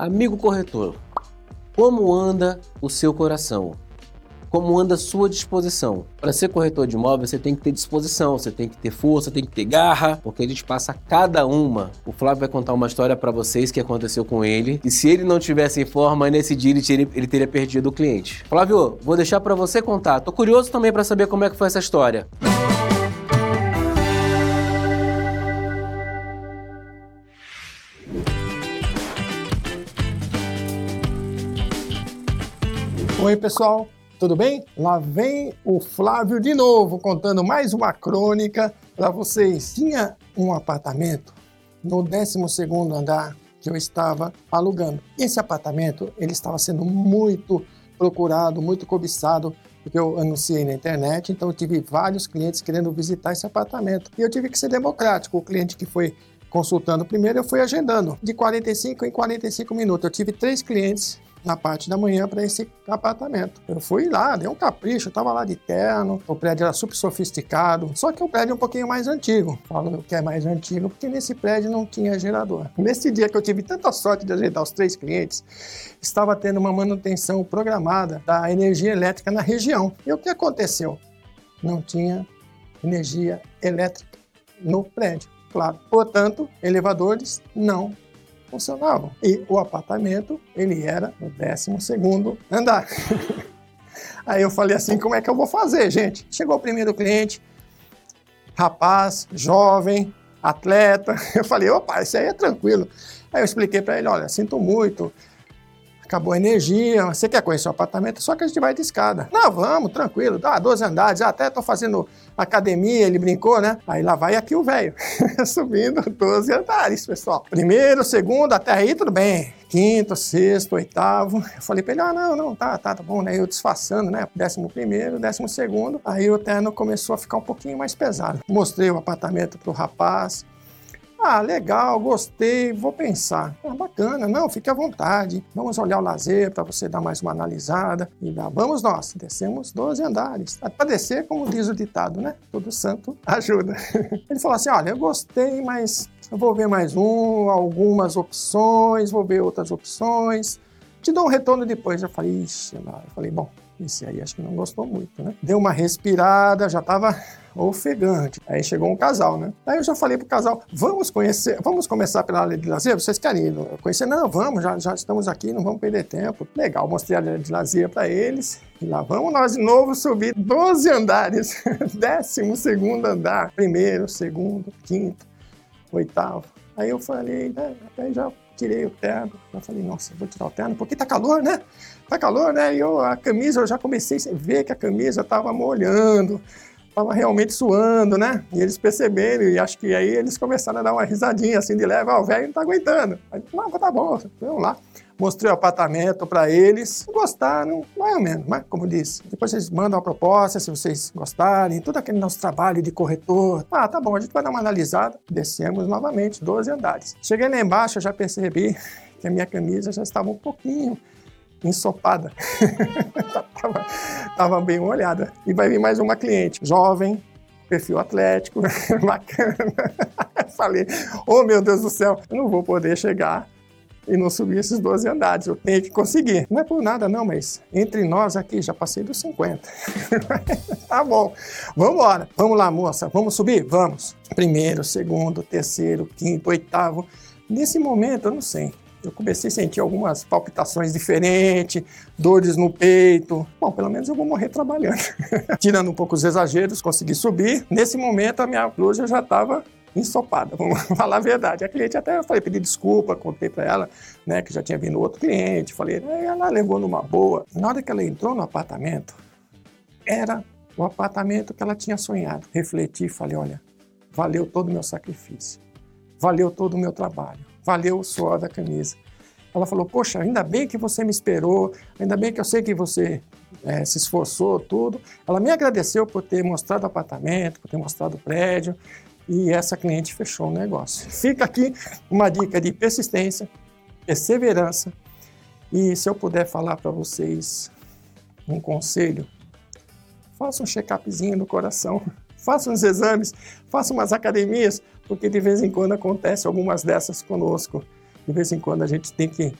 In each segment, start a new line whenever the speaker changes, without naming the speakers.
Amigo corretor, como anda o seu coração? Como anda a sua disposição? Para ser corretor de imóveis, você tem que ter disposição, você tem que ter força, tem que ter garra, porque a gente passa cada uma. O Flávio vai contar uma história para vocês que aconteceu com ele. E se ele não tivesse em forma, nesse dia ele teria, ele teria perdido o cliente. Flávio, vou deixar para você contar. Tô curioso também para saber como é que foi essa história.
Oi, pessoal, tudo bem? Lá vem o Flávio de novo contando mais uma crônica para vocês. Tinha um apartamento no 12 andar que eu estava alugando. Esse apartamento ele estava sendo muito procurado, muito cobiçado, porque eu anunciei na internet, então eu tive vários clientes querendo visitar esse apartamento. E eu tive que ser democrático. O cliente que foi consultando primeiro, eu fui agendando de 45 em 45 minutos. Eu tive três clientes na parte da manhã para esse apartamento. Eu fui lá, dei um capricho, eu tava lá de terno, o prédio era super sofisticado, só que o prédio é um pouquinho mais antigo. Falo que é mais antigo porque nesse prédio não tinha gerador. Nesse dia que eu tive tanta sorte de ajeitar os três clientes, estava tendo uma manutenção programada da energia elétrica na região. E o que aconteceu? Não tinha energia elétrica no prédio. Claro. Portanto, elevadores não funcionavam. E o apartamento, ele era no 12º andar. Aí eu falei assim, como é que eu vou fazer, gente? Chegou o primeiro cliente, rapaz, jovem, atleta. Eu falei, opa, isso aí é tranquilo. Aí eu expliquei para ele, olha, sinto muito, acabou a energia, você quer conhecer o apartamento? Só que a gente vai de escada. Não, vamos, tranquilo, dá 12 andares, até tô fazendo academia, ele brincou, né? Aí lá vai aqui o velho, subindo 12 andares, pessoal. Primeiro, segundo, até aí tudo bem. Quinto, sexto, oitavo. Eu falei pra ele, ah, não, não, tá, tá, tá bom, né? Eu disfarçando, né? Décimo primeiro, décimo segundo. Aí o terno começou a ficar um pouquinho mais pesado. Mostrei o apartamento pro rapaz, ah, legal, gostei, vou pensar. Ah, bacana, não, fique à vontade. Vamos olhar o lazer para você dar mais uma analisada. E lá vamos nós, descemos 12 andares. Para descer, como diz o ditado, né? Todo santo ajuda. Ele falou assim: olha, eu gostei, mas eu vou ver mais um, algumas opções, vou ver outras opções. Te dou um retorno depois. Eu falei, ixi, eu falei, bom, esse aí acho que não gostou muito, né? Deu uma respirada, já estava ofegante. Aí chegou um casal, né? Aí eu já falei pro casal, vamos conhecer, vamos começar pela área de lazer? Vocês querem conhecer? Não, vamos, já, já estamos aqui, não vamos perder tempo. Legal, mostrei a área de lazer para eles. E lá vamos nós de novo subir 12 andares. Décimo segundo andar. Primeiro, segundo, quinto, oitavo. Aí eu falei, né? Aí já tirei o terno. Eu falei, nossa, vou tirar o terno, porque tá calor, né? Tá calor, né? E eu, a camisa, eu já comecei a ver que a camisa tava molhando estava realmente suando, né? E eles perceberam, e acho que aí eles começaram a dar uma risadinha assim de leve, ó, o velho não tá aguentando. Aí, não, tá bom, vamos lá. Mostrei o apartamento para eles, gostaram, mais ou menos, mas como disse, depois vocês mandam a proposta, se vocês gostarem, todo aquele nosso trabalho de corretor. Ah, tá bom, a gente vai dar uma analisada. Descemos novamente, 12 andares. Cheguei lá embaixo, eu já percebi que a minha camisa já estava um pouquinho ensopada. tava, tava bem olhada. E vai vir mais uma cliente, jovem, perfil atlético, bacana. Falei, oh meu Deus do céu, eu não vou poder chegar e não subir esses 12 andares, eu tenho que conseguir. Não é por nada não, mas entre nós aqui já passei dos 50. tá bom, vamos embora. Vamos lá, moça, vamos subir? Vamos. Primeiro, segundo, terceiro, quinto, oitavo. Nesse momento, eu não sei, eu comecei a sentir algumas palpitações diferentes, dores no peito. Bom, pelo menos eu vou morrer trabalhando. Tirando um pouco os exageros, consegui subir. Nesse momento, a minha blusa já estava ensopada, vamos falar a verdade. A cliente até eu falei, pedi desculpa, contei para ela, né, que já tinha vindo outro cliente, falei, ela levou numa boa. Na hora que ela entrou no apartamento, era o apartamento que ela tinha sonhado. Refleti e falei, olha, valeu todo o meu sacrifício, valeu todo o meu trabalho valeu o suor da camisa. Ela falou: Poxa, ainda bem que você me esperou, ainda bem que eu sei que você é, se esforçou, tudo. Ela me agradeceu por ter mostrado o apartamento, por ter mostrado o prédio, e essa cliente fechou o negócio. Fica aqui uma dica de persistência, perseverança, e se eu puder falar para vocês um conselho, faça um check-upzinho no coração, faça uns exames, faça umas academias, porque de vez em quando acontece algumas dessas conosco. De vez em quando a gente tem que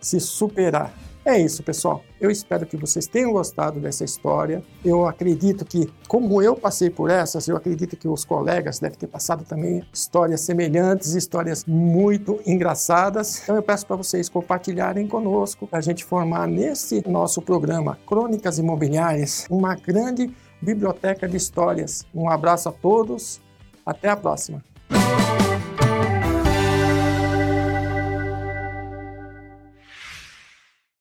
se superar. É isso, pessoal. Eu espero que vocês tenham gostado dessa história. Eu acredito que, como eu passei por essas, eu acredito que os colegas devem ter passado também histórias semelhantes, histórias muito engraçadas. Então eu peço para vocês compartilharem conosco, para a gente formar nesse nosso programa Crônicas Imobiliárias uma grande biblioteca de histórias. Um abraço a todos. Até a próxima.